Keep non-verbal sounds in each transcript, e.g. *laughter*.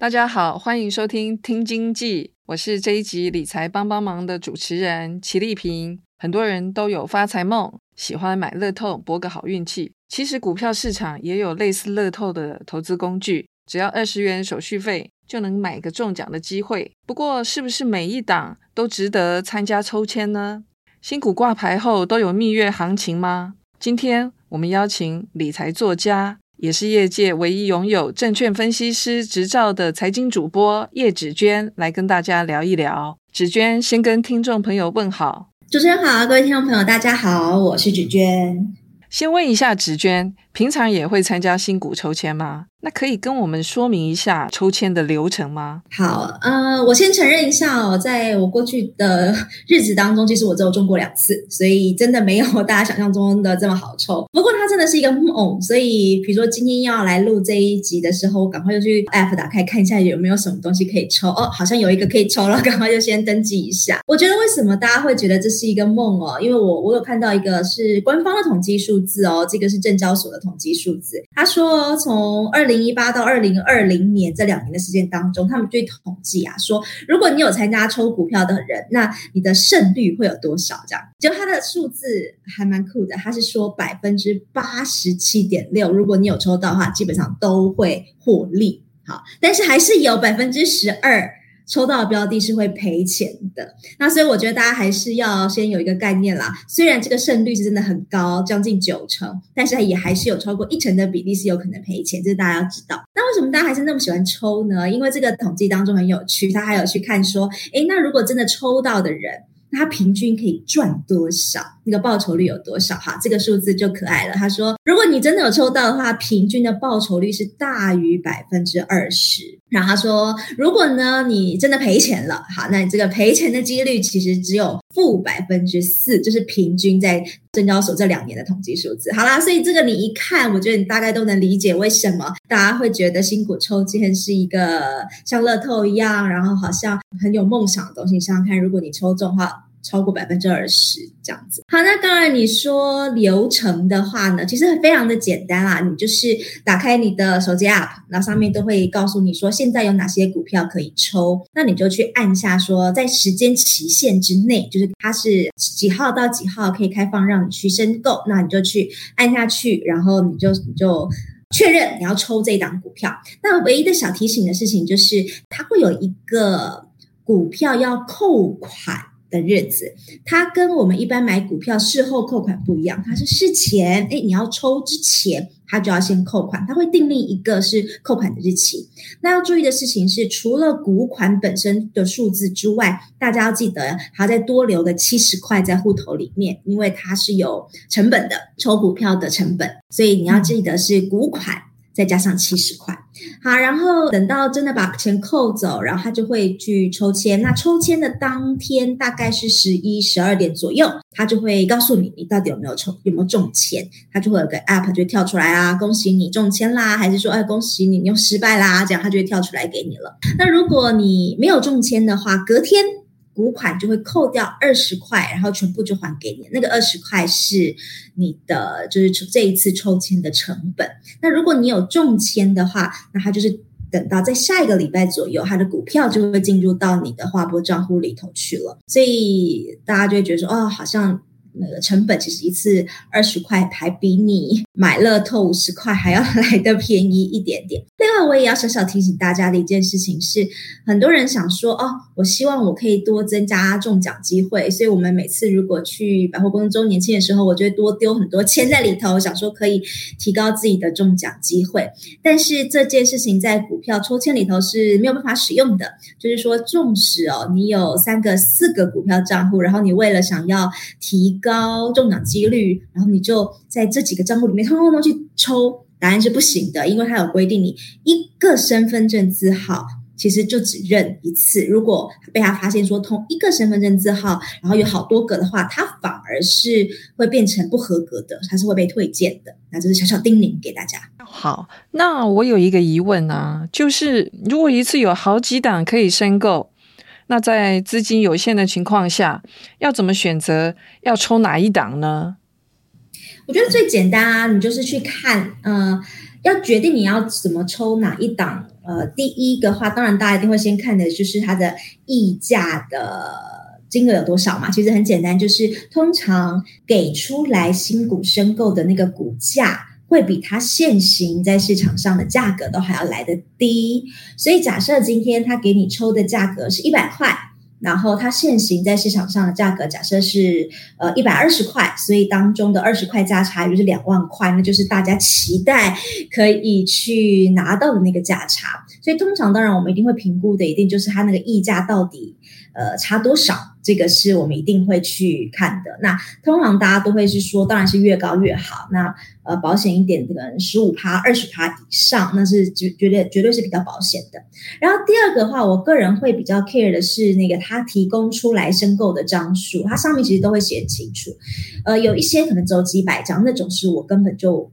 大家好，欢迎收听《听经济》，我是这一集理财帮帮忙的主持人齐丽萍。很多人都有发财梦，喜欢买乐透博个好运气。其实股票市场也有类似乐透的投资工具，只要二十元手续费。就能买个中奖的机会，不过是不是每一档都值得参加抽签呢？新股挂牌后都有蜜月行情吗？今天我们邀请理财作家，也是业界唯一拥有证券分析师执照的财经主播叶芷娟来跟大家聊一聊。芷娟先跟听众朋友问好。主持人好，各位听众朋友大家好，我是芷娟。先问一下芷娟，平常也会参加新股抽签吗？那可以跟我们说明一下抽签的流程吗？好，呃，我先承认一下哦，在我过去的日子当中，其实我只有中过两次，所以真的没有大家想象中的这么好抽。*laughs* 不过它真的是一个梦，所以比如说今天要来录这一集的时候，我赶快就去 App 打开看一下有没有什么东西可以抽。哦，好像有一个可以抽了，赶快就先登记一下。我觉得为什么大家会觉得这是一个梦哦？因为我我有看到一个是官方的统计数字哦，这个是证交所的统计数字，他说从二。零一八到二零二零年这两年的时间当中，他们对统计啊说，如果你有参加抽股票的人，那你的胜率会有多少？这样，就他的数字还蛮酷的，他是说百分之八十七点六，如果你有抽到的话，基本上都会获利。好，但是还是有百分之十二。抽到的标的是会赔钱的，那所以我觉得大家还是要先有一个概念啦。虽然这个胜率是真的很高，将近九成，但是也还是有超过一成的比例是有可能赔钱，这是大家要知道。那为什么大家还是那么喜欢抽呢？因为这个统计当中很有趣，他还有去看说，诶，那如果真的抽到的人。他平均可以赚多少？那个报酬率有多少？哈，这个数字就可爱了。他说，如果你真的有抽到的话，平均的报酬率是大于百分之二十。然后他说，如果呢你真的赔钱了，好，那你这个赔钱的几率其实只有负百分之四，就是平均在证交所这两年的统计数字。好啦，所以这个你一看，我觉得你大概都能理解为什么大家会觉得新股抽签是一个像乐透一样，然后好像很有梦想的东西。想想看，如果你抽中的话。超过百分之二十这样子。好，那当然你说流程的话呢，其实非常的简单啦。你就是打开你的手机 App，那上面都会告诉你说现在有哪些股票可以抽，那你就去按下说在时间期限之内，就是它是几号到几号可以开放让你去申购，那你就去按下去，然后你就你就确认你要抽这一档股票。那唯一的小提醒的事情就是，它会有一个股票要扣款的日子，它跟我们一般买股票事后扣款不一样，它是事前，诶，你要抽之前，它就要先扣款，它会订立一个是扣款的日期。那要注意的事情是，除了股款本身的数字之外，大家要记得还要再多留个七十块在户头里面，因为它是有成本的，抽股票的成本，所以你要记得是股款。再加上七十块，好，然后等到真的把钱扣走，然后他就会去抽签。那抽签的当天大概是十一、十二点左右，他就会告诉你你到底有没有抽，有没有中签。他就会有个 app 就跳出来啊，恭喜你中签啦，还是说哎恭喜你你又失败啦，这样他就会跳出来给你了。那如果你没有中签的话，隔天。股款就会扣掉二十块，然后全部就还给你。那个二十块是你的，就是这一次抽签的成本。那如果你有中签的话，那它就是等到在下一个礼拜左右，它的股票就会进入到你的划拨账户里头去了。所以大家就会觉得说，哦，好像那个成本其实一次二十块，还比你买乐透五十块还要来得便宜一点点。另外，我也要小小提醒大家的一件事情是，很多人想说哦，我希望我可以多增加中奖机会，所以我们每次如果去百货公司周年庆的时候，我就会多丢很多钱在里头，想说可以提高自己的中奖机会。但是这件事情在股票抽签里头是没有办法使用的，就是说，纵使哦，你有三个、四个股票账户，然后你为了想要提高中奖几率，然后你就在这几个账户里面通通都去抽，答案是不行的，因为它有规定，你一个身份证字号其实就只认一次。如果被他发现说同一个身份证字号，然后有好多个的话，它反而是会变成不合格的，它是会被退件的。那这是小小叮咛给大家。好，那我有一个疑问啊，就是如果一次有好几档可以申购。那在资金有限的情况下，要怎么选择要抽哪一档呢？我觉得最简单啊，你就是去看，呃，要决定你要怎么抽哪一档。呃，第一个话，当然大家一定会先看的就是它的溢价的金额有多少嘛。其实很简单，就是通常给出来新股申购的那个股价。会比它现行在市场上的价格都还要来得低，所以假设今天他给你抽的价格是一百块，然后它现行在市场上的价格假设是呃一百二十块，所以当中的二十块价差也就是两万块，那就是大家期待可以去拿到的那个价差。所以通常当然我们一定会评估的，一定就是它那个溢价到底呃差多少。这个是我们一定会去看的。那通常大家都会是说，当然是越高越好。那呃，保险一点，可能十五趴、二十趴以上，那是绝绝对绝对是比较保险的。然后第二个的话，我个人会比较 care 的是那个他提供出来申购的张数，它上面其实都会写很清楚。呃，有一些可能只有几百张，那种是我根本就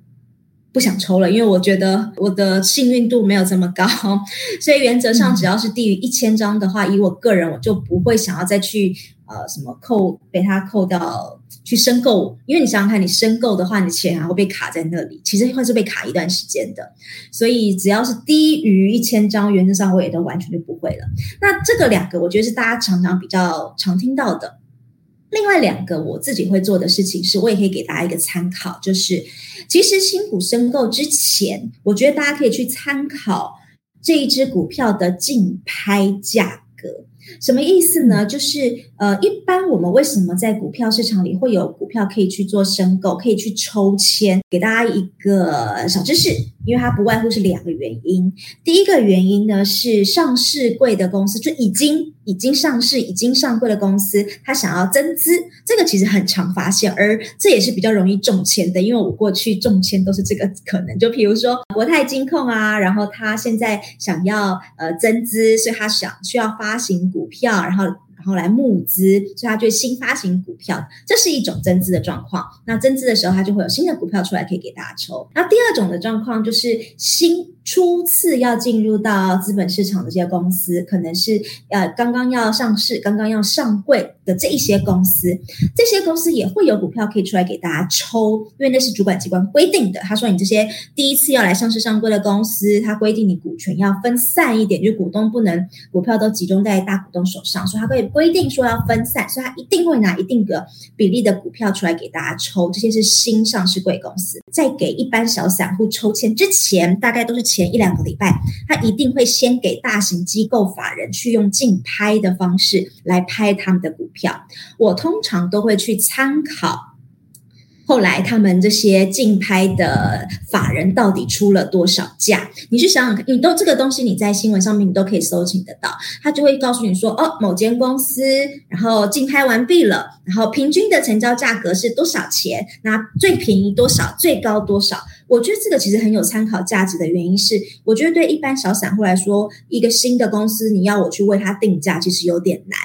不想抽了，因为我觉得我的幸运度没有这么高，*laughs* 所以原则上只要是低于一千张的话，以我个人我就不会想要再去呃什么扣被他扣掉去申购，因为你想想看，你申购的话，你钱还会被卡在那里，其实会是被卡一段时间的。所以只要是低于一千张，原则上我也都完全就不会了。那这个两个，我觉得是大家常常比较常听到的。另外两个我自己会做的事情是，我也可以给大家一个参考，就是其实新股申购之前，我觉得大家可以去参考这一只股票的竞拍价格。什么意思呢？就是呃，一般我们为什么在股票市场里会有股票可以去做申购，可以去抽签？给大家一个小知识，因为它不外乎是两个原因。第一个原因呢是上市贵的公司就已经已经上市、已经上柜的公司，它想要增资，这个其实很常发现，而这也是比较容易中签的，因为我过去中签都是这个 *laughs* 可能。就比如说国泰金控啊，然后他现在想要呃增资，所以他想需要发行股票，然后后来募资，所以他就新发行股票，这是一种增资的状况。那增资的时候，他就会有新的股票出来可以给大家抽。那第二种的状况就是新。初次要进入到资本市场的这些公司，可能是呃刚刚要上市、刚刚要上柜的这一些公司，这些公司也会有股票可以出来给大家抽，因为那是主管机关规定的。他说，你这些第一次要来上市上柜的公司，他规定你股权要分散一点，就股东不能股票都集中在大股东手上，所以他可以规定说要分散，所以他一定会拿一定的比例的股票出来给大家抽。这些是新上市柜公司，在给一般小散户抽签之前，大概都是。前一两个礼拜，他一定会先给大型机构法人去用竞拍的方式来拍他们的股票。我通常都会去参考。后来他们这些竞拍的法人到底出了多少价？你去想想看，你都这个东西你在新闻上面你都可以搜寻得到，他就会告诉你说，哦，某间公司然后竞拍完毕了，然后平均的成交价格是多少钱？那最便宜多少？最高多少？我觉得这个其实很有参考价值的原因是，我觉得对一般小散户来说，一个新的公司你要我去为它定价，其实有点难。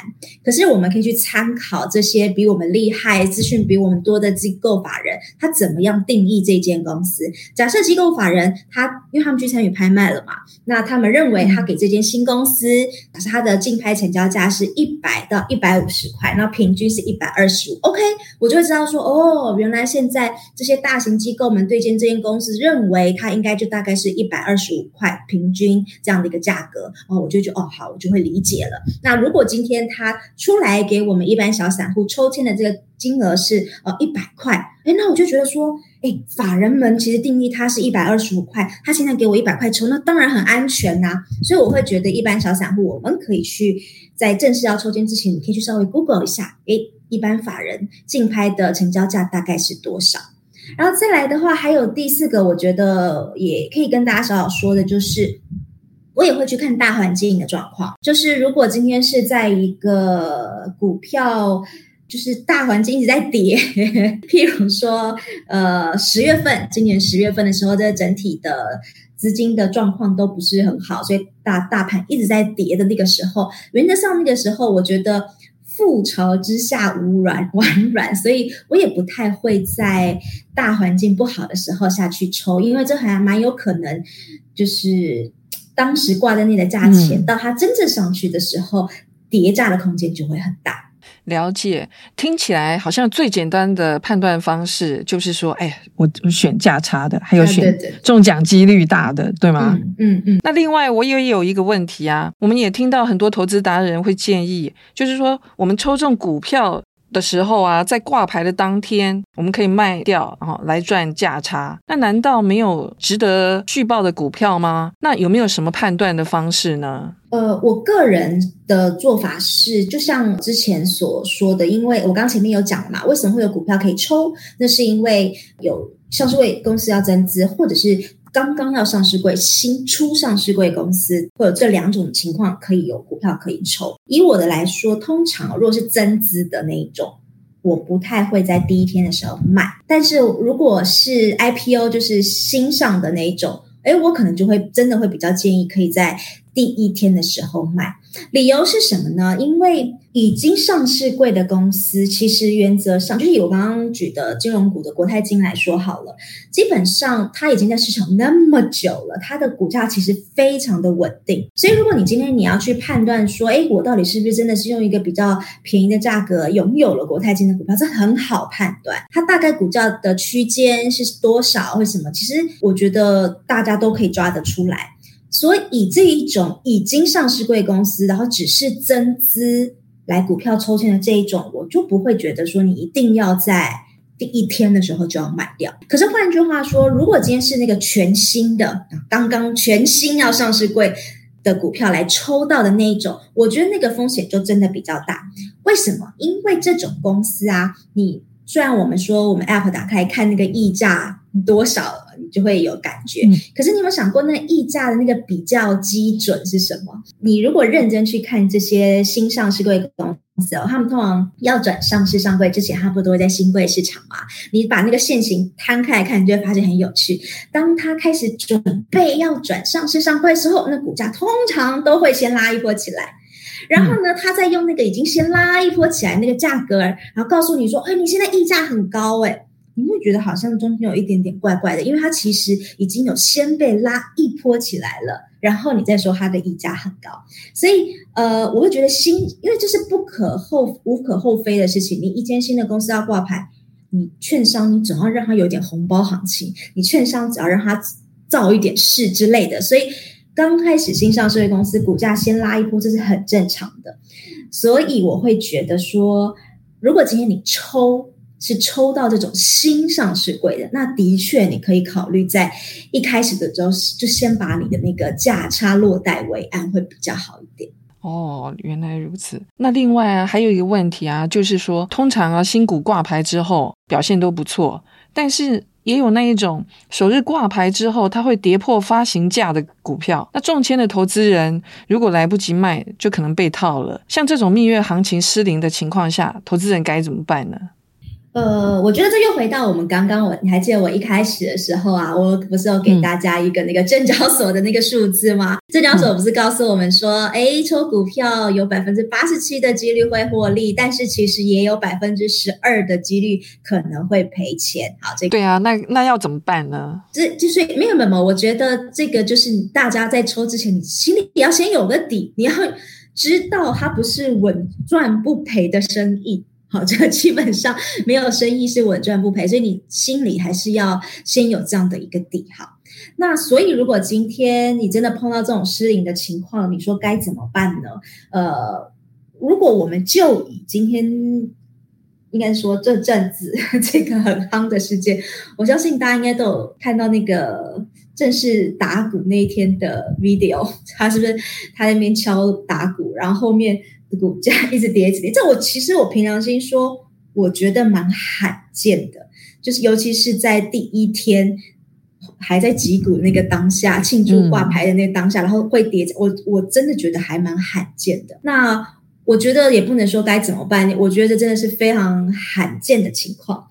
可是我们可以去参考这些比我们厉害、资讯比我们多的机构法。人他怎么样定义这间公司？假设机构法人他，因为他们去参与拍卖了嘛，那他们认为他给这间新公司，假设他的竞拍成交价是一百到一百五十块，那平均是一百二十五。OK，我就会知道说，哦，原来现在这些大型机构们对这间这间公公司认为它应该就大概是一百二十五块平均这样的一个价格，然后我就觉得哦好，我就会理解了。那如果今天他出来给我们一般小散户抽签的这个金额是呃一百块，诶，那我就觉得说，诶，法人们其实定义它是一百二十五块，他现在给我一百块抽，那当然很安全呐、所以我会觉得一般小散户我们可以去在正式要抽签之前，你可以去稍微 Google 一下，诶。一般法人竞拍的成交价大概是多少？然后再来的话，还有第四个，我觉得也可以跟大家小小说的，就是我也会去看大环境的状况。就是如果今天是在一个股票，就是大环境一直在跌，*laughs* 譬如说，呃，十月份，今年十月份的时候，这整体的资金的状况都不是很好，所以大大盘一直在跌的那个时候，原则上那个时候，我觉得。覆巢之下无完卵，所以我也不太会在大环境不好的时候下去抽，因为这还蛮有可能，就是当时挂在那的价钱，嗯、到它真正上去的时候，叠价的空间就会很大。了解，听起来好像最简单的判断方式就是说，哎，我我选价差的，还有选中奖几率大的，对吗？嗯嗯。嗯，那另外我也有一个问题啊，我们也听到很多投资达人会建议，就是说我们抽中股票的时候啊，在挂牌的当天，我们可以卖掉，然后来赚价差。那难道没有值得续报的股票吗？那有没有什么判断的方式呢？呃，我个人的做法是，就像之前所说的，因为我刚前面有讲嘛，为什么会有股票可以抽？那是因为有上市柜公司要增资，或者是。刚刚要上市柜，新出上市柜公司，会有这两种情况可以有股票可以抽。以我的来说，通常如果是增资的那一种，我不太会在第一天的时候卖。但是如果是 IPO，就是新上的那一种，诶，我可能就会真的会比较建议可以在第一天的时候卖。理由是什么呢？因为已经上市贵的公司，其实原则上就是以我刚刚举的金融股的国泰金来说好了，基本上它已经在市场那么久了，它的股价其实非常的稳定。所以如果你今天你要去判断说，诶，我到底是不是真的是用一个比较便宜的价格拥有了国泰金的股票，这很好判断。它大概股价的区间是多少或什么，其实我觉得大家都可以抓得出来。所以这一种已经上市柜公司，然后只是增资来股票抽签的这一种，我就不会觉得说你一定要在第一天的时候就要卖掉。可是换句话说，如果今天是那个全新的，刚刚全新要上市柜的股票来抽到的那一种，我觉得那个风险就真的比较大。为什么？因为这种公司啊，你虽然我们说我们 App 打开看那个溢价多少。你就会有感觉，可是你有没有想过，那个溢价的那个比较基准是什么？你如果认真去看这些新上市贵公司哦，他们通常要转上市上柜之前，他不都会在新柜市场嘛？你把那个线型摊开来看，你就会发现很有趣。当他开始准备要转上市上柜的时候，那股价通常都会先拉一波起来，然后呢，他再用那个已经先拉一波起来那个价格，然后告诉你说，哎，你现在溢价很高，哎。你会觉得好像中间有一点点怪怪的，因为它其实已经有先被拉一波起来了，然后你再说它的溢价很高，所以呃，我会觉得新，因为这是不可厚无可厚非的事情。你一间新的公司要挂牌，你券商你总要让它有点红包行情，你券商只要让它造一点势之类的，所以刚开始新上市的公司股价先拉一波，这是很正常的。所以我会觉得说，如果今天你抽。是抽到这种新上市贵的，那的确你可以考虑在一开始的时候就先把你的那个价差落袋为安，会比较好一点。哦，原来如此。那另外啊，还有一个问题啊，就是说，通常啊，新股挂牌之后表现都不错，但是也有那一种首日挂牌之后，它会跌破发行价的股票。那中签的投资人如果来不及卖，就可能被套了。像这种蜜月行情失灵的情况下，投资人该怎么办呢？呃，我觉得这又回到我们刚刚我，你还记得我一开始的时候啊，我不是有给大家一个那个证交所的那个数字吗？证交所不是告诉我们说，哎，抽股票有百分之八十七的几率会获利，但是其实也有百分之十二的几率可能会赔钱。好，这个对啊，那那要怎么办呢？这就是没有没有，我觉得这个就是大家在抽之前，你心里也要先有个底，你要知道它不是稳赚不赔的生意。好，*laughs* 这基本上没有生意是稳赚不赔，所以你心里还是要先有这样的一个底。哈，那所以如果今天你真的碰到这种失灵的情况，你说该怎么办呢？呃，如果我们就以今天应该说这阵子 *laughs* 这个很夯的事件，我相信大家应该都有看到那个正式打鼓那一天的 video，他是不是他在那边敲打鼓，然后后面。股价一直跌，一直跌。这我其实我凭良心说，我觉得蛮罕见的，就是尤其是在第一天还在击鼓那个当下，庆祝挂牌的那个当下，然后会跌，我我真的觉得还蛮罕见的。那我觉得也不能说该怎么办，我觉得这真的是非常罕见的情况。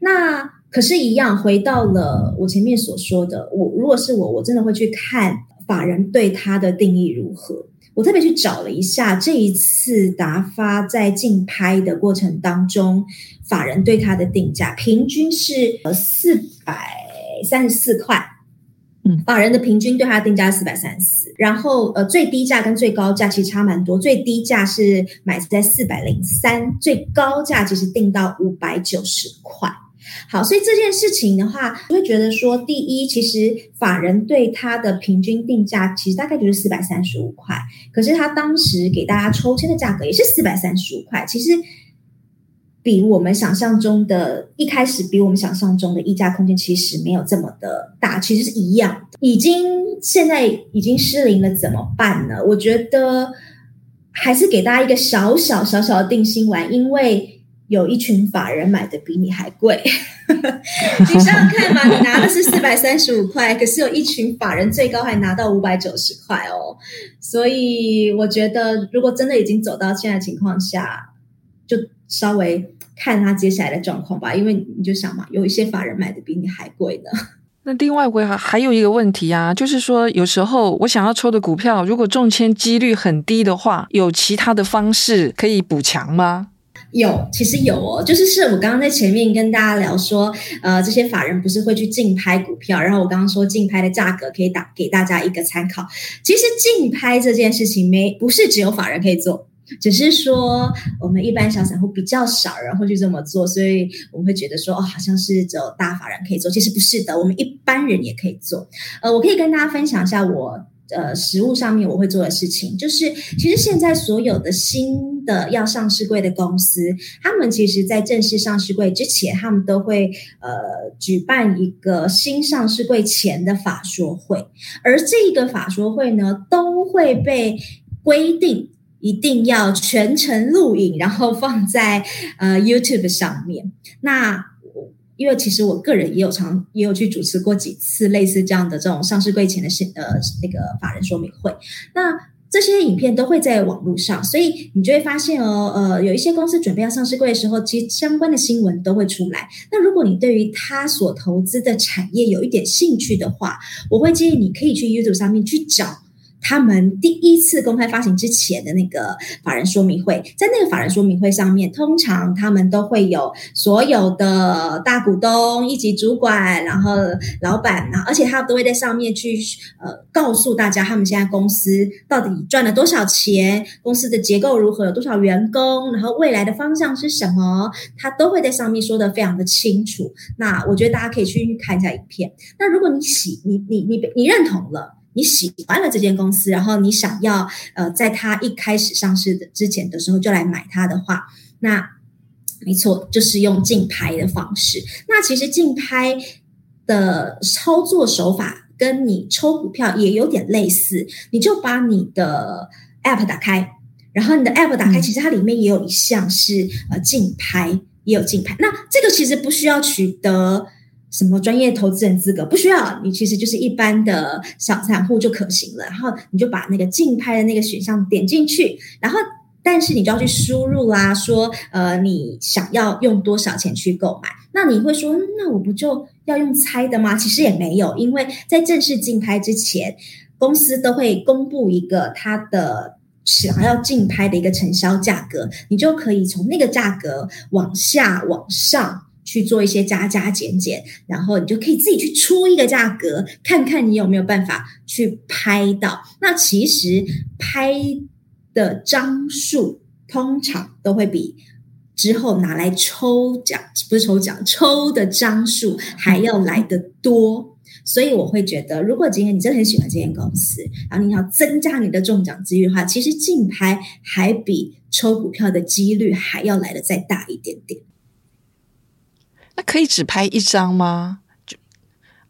那可是，一样回到了我前面所说的，我如果是我，我真的会去看法人对他的定义如何。我特别去找了一下，这一次达发在竞拍的过程当中，法人对它的定价平均是呃四百三十四块，嗯，法人的平均对它的定价是四百三十四，然后呃最低价跟最高价其实差蛮多，最低价是买在四百零三，最高价其实定到五百九十块。好，所以这件事情的话，我会觉得说，第一，其实法人对它的平均定价其实大概就是四百三十五块，可是他当时给大家抽签的价格也是四百三十五块，其实比我们想象中的，一开始比我们想象中的溢价空间其实没有这么的大，其实是一样。已经现在已经失灵了，怎么办呢？我觉得还是给大家一个小小小小的定心丸，因为。有一群法人买的比你还贵，*laughs* 你想想看嘛，*laughs* 你拿的是四百三十五块，可是有一群法人最高还拿到五百九十块哦。所以我觉得，如果真的已经走到现在情况下，就稍微看他接下来的状况吧。因为你就想嘛，有一些法人买的比你还贵呢。*laughs* 那另外，我还还有一个问题啊，就是说，有时候我想要抽的股票，如果中签几率很低的话，有其他的方式可以补强吗？有，其实有哦，就是是我刚刚在前面跟大家聊说，呃，这些法人不是会去竞拍股票，然后我刚刚说竞拍的价格可以打给大家一个参考。其实竞拍这件事情没不是只有法人可以做，只是说我们一般小散户比较少人会去这么做，所以我们会觉得说哦，好像是只有大法人可以做，其实不是的，我们一般人也可以做。呃，我可以跟大家分享一下我。呃，实务上面我会做的事情，就是其实现在所有的新的要上市柜的公司，他们其实在正式上市柜之前，他们都会呃举办一个新上市柜前的法说会，而这个法说会呢，都会被规定一定要全程录影，然后放在呃 YouTube 上面。那因为其实我个人也有常也有去主持过几次类似这样的这种上市柜前的呃那个法人说明会，那这些影片都会在网络上，所以你就会发现哦，呃，有一些公司准备要上市柜的时候，其实相关的新闻都会出来。那如果你对于他所投资的产业有一点兴趣的话，我会建议你可以去 YouTube 上面去找。他们第一次公开发行之前的那个法人说明会，在那个法人说明会上面，通常他们都会有所有的大股东、一级主管，然后老板，然后而且他都会在上面去呃告诉大家他们现在公司到底赚了多少钱，公司的结构如何，有多少员工，然后未来的方向是什么，他都会在上面说的非常的清楚。那我觉得大家可以去看一下影片。那如果你喜你你你你认同了。你喜欢了这间公司，然后你想要呃，在它一开始上市的之前的时候就来买它的话，那没错，就是用竞拍的方式。那其实竞拍的操作手法跟你抽股票也有点类似，你就把你的 App 打开，然后你的 App 打开，其实它里面也有一项是呃竞拍，也有竞拍。那这个其实不需要取得。什么专业投资人资格不需要，你其实就是一般的小散户就可行了。然后你就把那个竞拍的那个选项点进去，然后但是你就要去输入啦，说呃你想要用多少钱去购买。那你会说，那我不就要用猜的吗？其实也没有，因为在正式竞拍之前，公司都会公布一个它的想要竞拍的一个承销价格，你就可以从那个价格往下往上。去做一些加加减减，然后你就可以自己去出一个价格，看看你有没有办法去拍到。那其实拍的张数通常都会比之后拿来抽奖，不是抽奖，抽的张数还要来得多，所以我会觉得，如果今天你真的很喜欢这间公司，然后你要增加你的中奖几率的话，其实竞拍还比抽股票的几率还要来得再大一点点。那可以只拍一张吗？就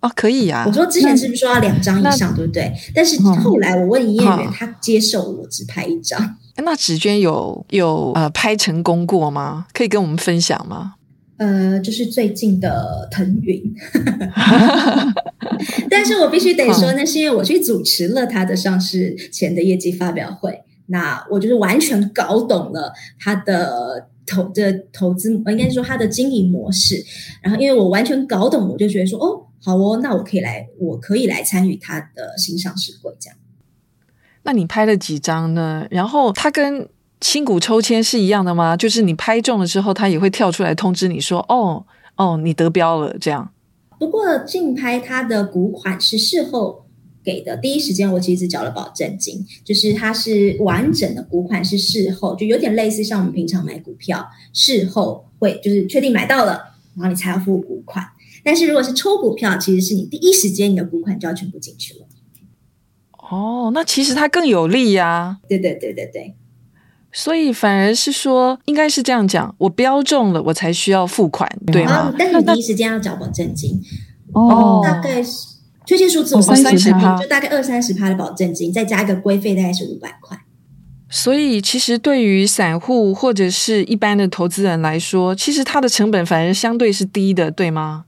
哦，可以呀、啊。我说之前是不是说要两张以上，对不对？但是后来我问营业员，他接受我只拍一张。那紫娟有有呃拍成功过吗？可以跟我们分享吗？呃，就是最近的腾云，*laughs* 但是我必须得说，那是因为我去主持了他的上市前的业绩发表会，那我就是完全搞懂了他的投的投资，应该说它的经营模式。然后因为我完全搞懂，我就觉得说，哦，好哦，那我可以来，我可以来参与它的新上市会这样。那你拍了几张呢？然后它跟新股抽签是一样的吗？就是你拍中了之后，它也会跳出来通知你说：“哦哦，你得标了。”这样。不过竞拍它的股款是事后给的，第一时间我其实缴了保证金，就是它是完整的股款是事后，就有点类似像我们平常买股票，事后会就是确定买到了，然后你才要付股款。但是如果是抽股票，其实是你第一时间你的股款就要全部进去了。哦，那其实它更有利呀、啊。对对对对对，所以反而是说，应该是这样讲，我标中了，我才需要付款，对吗？但是你第一时间要缴保证金，哦，大概是确切数字我三十趴，就大概二三十趴的保证金，再加一个规费，大概是五百块。所以其实对于散户或者是一般的投资人来说，其实它的成本反而相对是低的，对吗？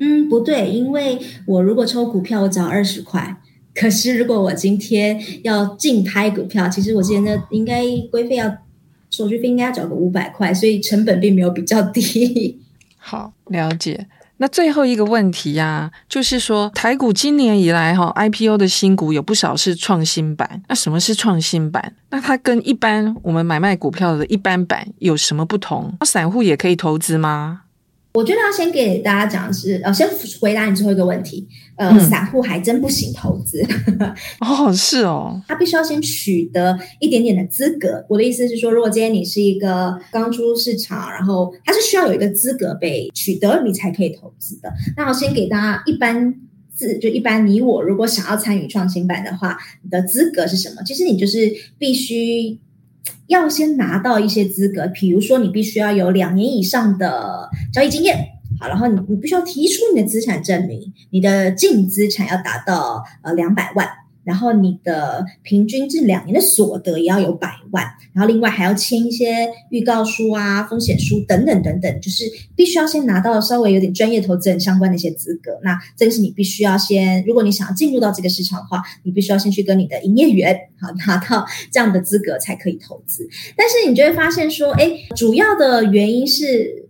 嗯，不对，因为我如果抽股票，我只要二十块。可是，如果我今天要竞拍股票，其实我之前的应该规费要手续费应该要缴个五百块，所以成本并没有比较低。好，了解。那最后一个问题呀、就是说台股今年以来哈 IPO 的新股有不少是创新版。那什么是创新版？那它跟一般我们买卖股票的一般版有什么不同？散户也可以投资吗？我觉得要先给大家讲的是，呃，先回答你最后一个问题。呃，嗯、散户还真不行投资。*laughs* 哦，是哦，他必须要先取得一点点的资格。我的意思是说，如果今天你是一个刚出入市场，然后他是需要有一个资格被取得，你才可以投资的。那我先给大家一般资，就一般你我如果想要参与创新版的话，你的资格是什么？其实你就是必须。要先拿到一些资格，比如说你必须要有两年以上的交易经验，然后你你必须要提出你的资产证明，你的净资产要达到呃两百万。然后你的平均这两年的所得也要有百万，然后另外还要签一些预告书啊、风险书等等等等，就是必须要先拿到稍微有点专业投资人相关的一些资格。那这个是你必须要先，如果你想要进入到这个市场的话，你必须要先去跟你的营业员好拿到这样的资格才可以投资。但是你就会发现说，哎，主要的原因是，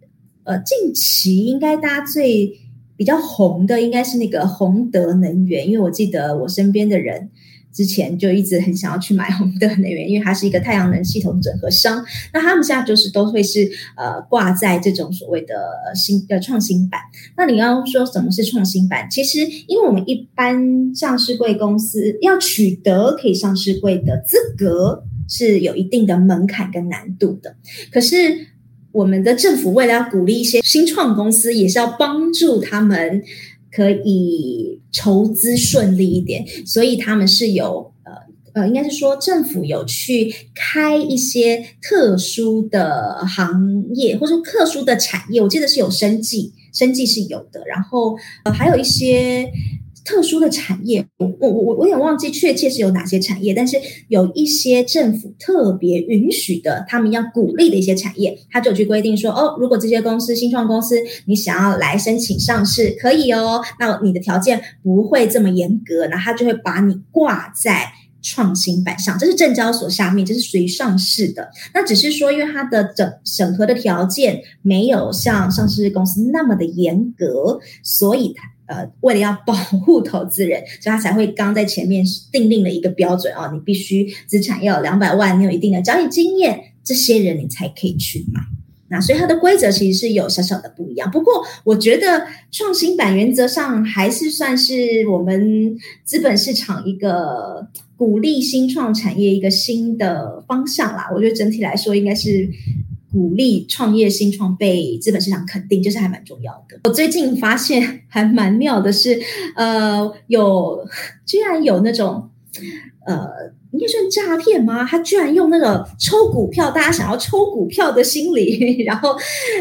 呃，近期应该大家最。比较红的应该是那个宏德能源，因为我记得我身边的人之前就一直很想要去买宏德能源，因为它是一个太阳能系统整合商。那他们现在就是都会是呃挂在这种所谓的新的创新板。那你要说什么是创新板？其实因为我们一般上市柜公司要取得可以上市柜的资格是有一定的门槛跟难度的，可是。我们的政府为了要鼓励一些新创公司，也是要帮助他们可以筹资顺利一点，所以他们是有呃呃，应该是说政府有去开一些特殊的行业或者特殊的产业，我记得是有生计，生计是有的，然后呃还有一些。特殊的产业，我我我我有点忘记确切是有哪些产业，但是有一些政府特别允许的，他们要鼓励的一些产业，他就去规定说，哦，如果这些公司新创公司你想要来申请上市，可以哦，那你的条件不会这么严格，那他就会把你挂在创新板上，这是证交所下面，这是属于上市的。那只是说，因为它的整审核的条件没有像上市公司那么的严格，所以它。呃，为了要保护投资人，所以他才会刚在前面订定了一个标准哦，你必须资产要有两百万，你有一定的交易经验，这些人你才可以去买。那所以它的规则其实是有小小的不一样。不过我觉得创新板原则上还是算是我们资本市场一个鼓励新创产业一个新的方向啦。我觉得整体来说应该是。鼓励创业新创被资本市场肯定，就是还蛮重要的。我最近发现还蛮妙的是，呃，有居然有那种呃，应该算诈骗吗？他居然用那个抽股票，大家想要抽股票的心理，*laughs* 然后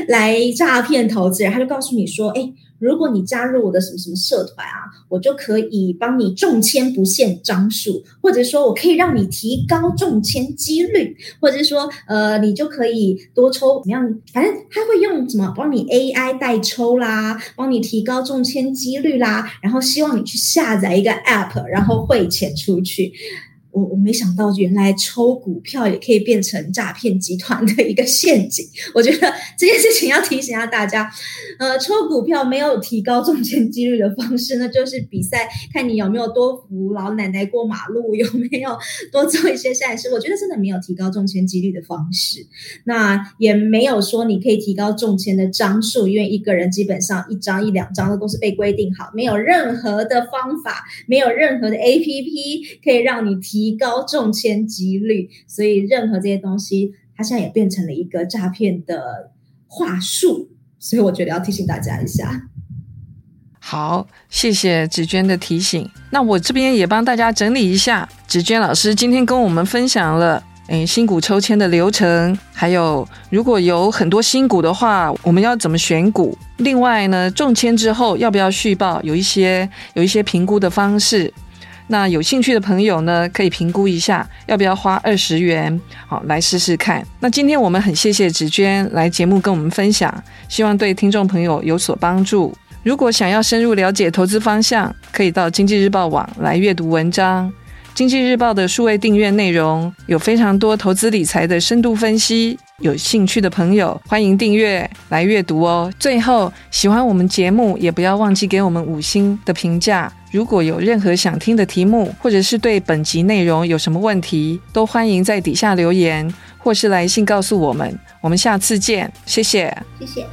来诈骗投资人。他就告诉你说，哎。如果你加入我的什么什么社团啊，我就可以帮你中签不限张数，或者说我可以让你提高中签几率，或者说呃，你就可以多抽怎么样？反正他会用什么帮你 AI 代抽啦，帮你提高中签几率啦，然后希望你去下载一个 App，然后汇钱出去。我我没想到，原来抽股票也可以变成诈骗集团的一个陷阱。我觉得这件事情要提醒一下大家，呃，抽股票没有提高中签几率的方式，那就是比赛，看你有没有多扶老奶奶过马路，有没有多做一些善事。我觉得真的没有提高中签几率的方式，那也没有说你可以提高中签的张数，因为一个人基本上一张一两张的都是被规定好，没有任何的方法，没有任何的 APP 可以让你提。提高中签几率，所以任何这些东西，它现在也变成了一个诈骗的话术，所以我觉得要提醒大家一下。好，谢谢芷娟的提醒。那我这边也帮大家整理一下，芷娟老师今天跟我们分享了，诶，新股抽签的流程，还有如果有很多新股的话，我们要怎么选股？另外呢，中签之后要不要续报？有一些有一些评估的方式。那有兴趣的朋友呢，可以评估一下要不要花二十元，好来试试看。那今天我们很谢谢芷娟来节目跟我们分享，希望对听众朋友有所帮助。如果想要深入了解投资方向，可以到经济日报网来阅读文章。经济日报的数位订阅内容有非常多投资理财的深度分析，有兴趣的朋友欢迎订阅来阅读哦。最后，喜欢我们节目也不要忘记给我们五星的评价。如果有任何想听的题目，或者是对本集内容有什么问题，都欢迎在底下留言，或是来信告诉我们。我们下次见，谢谢，谢谢。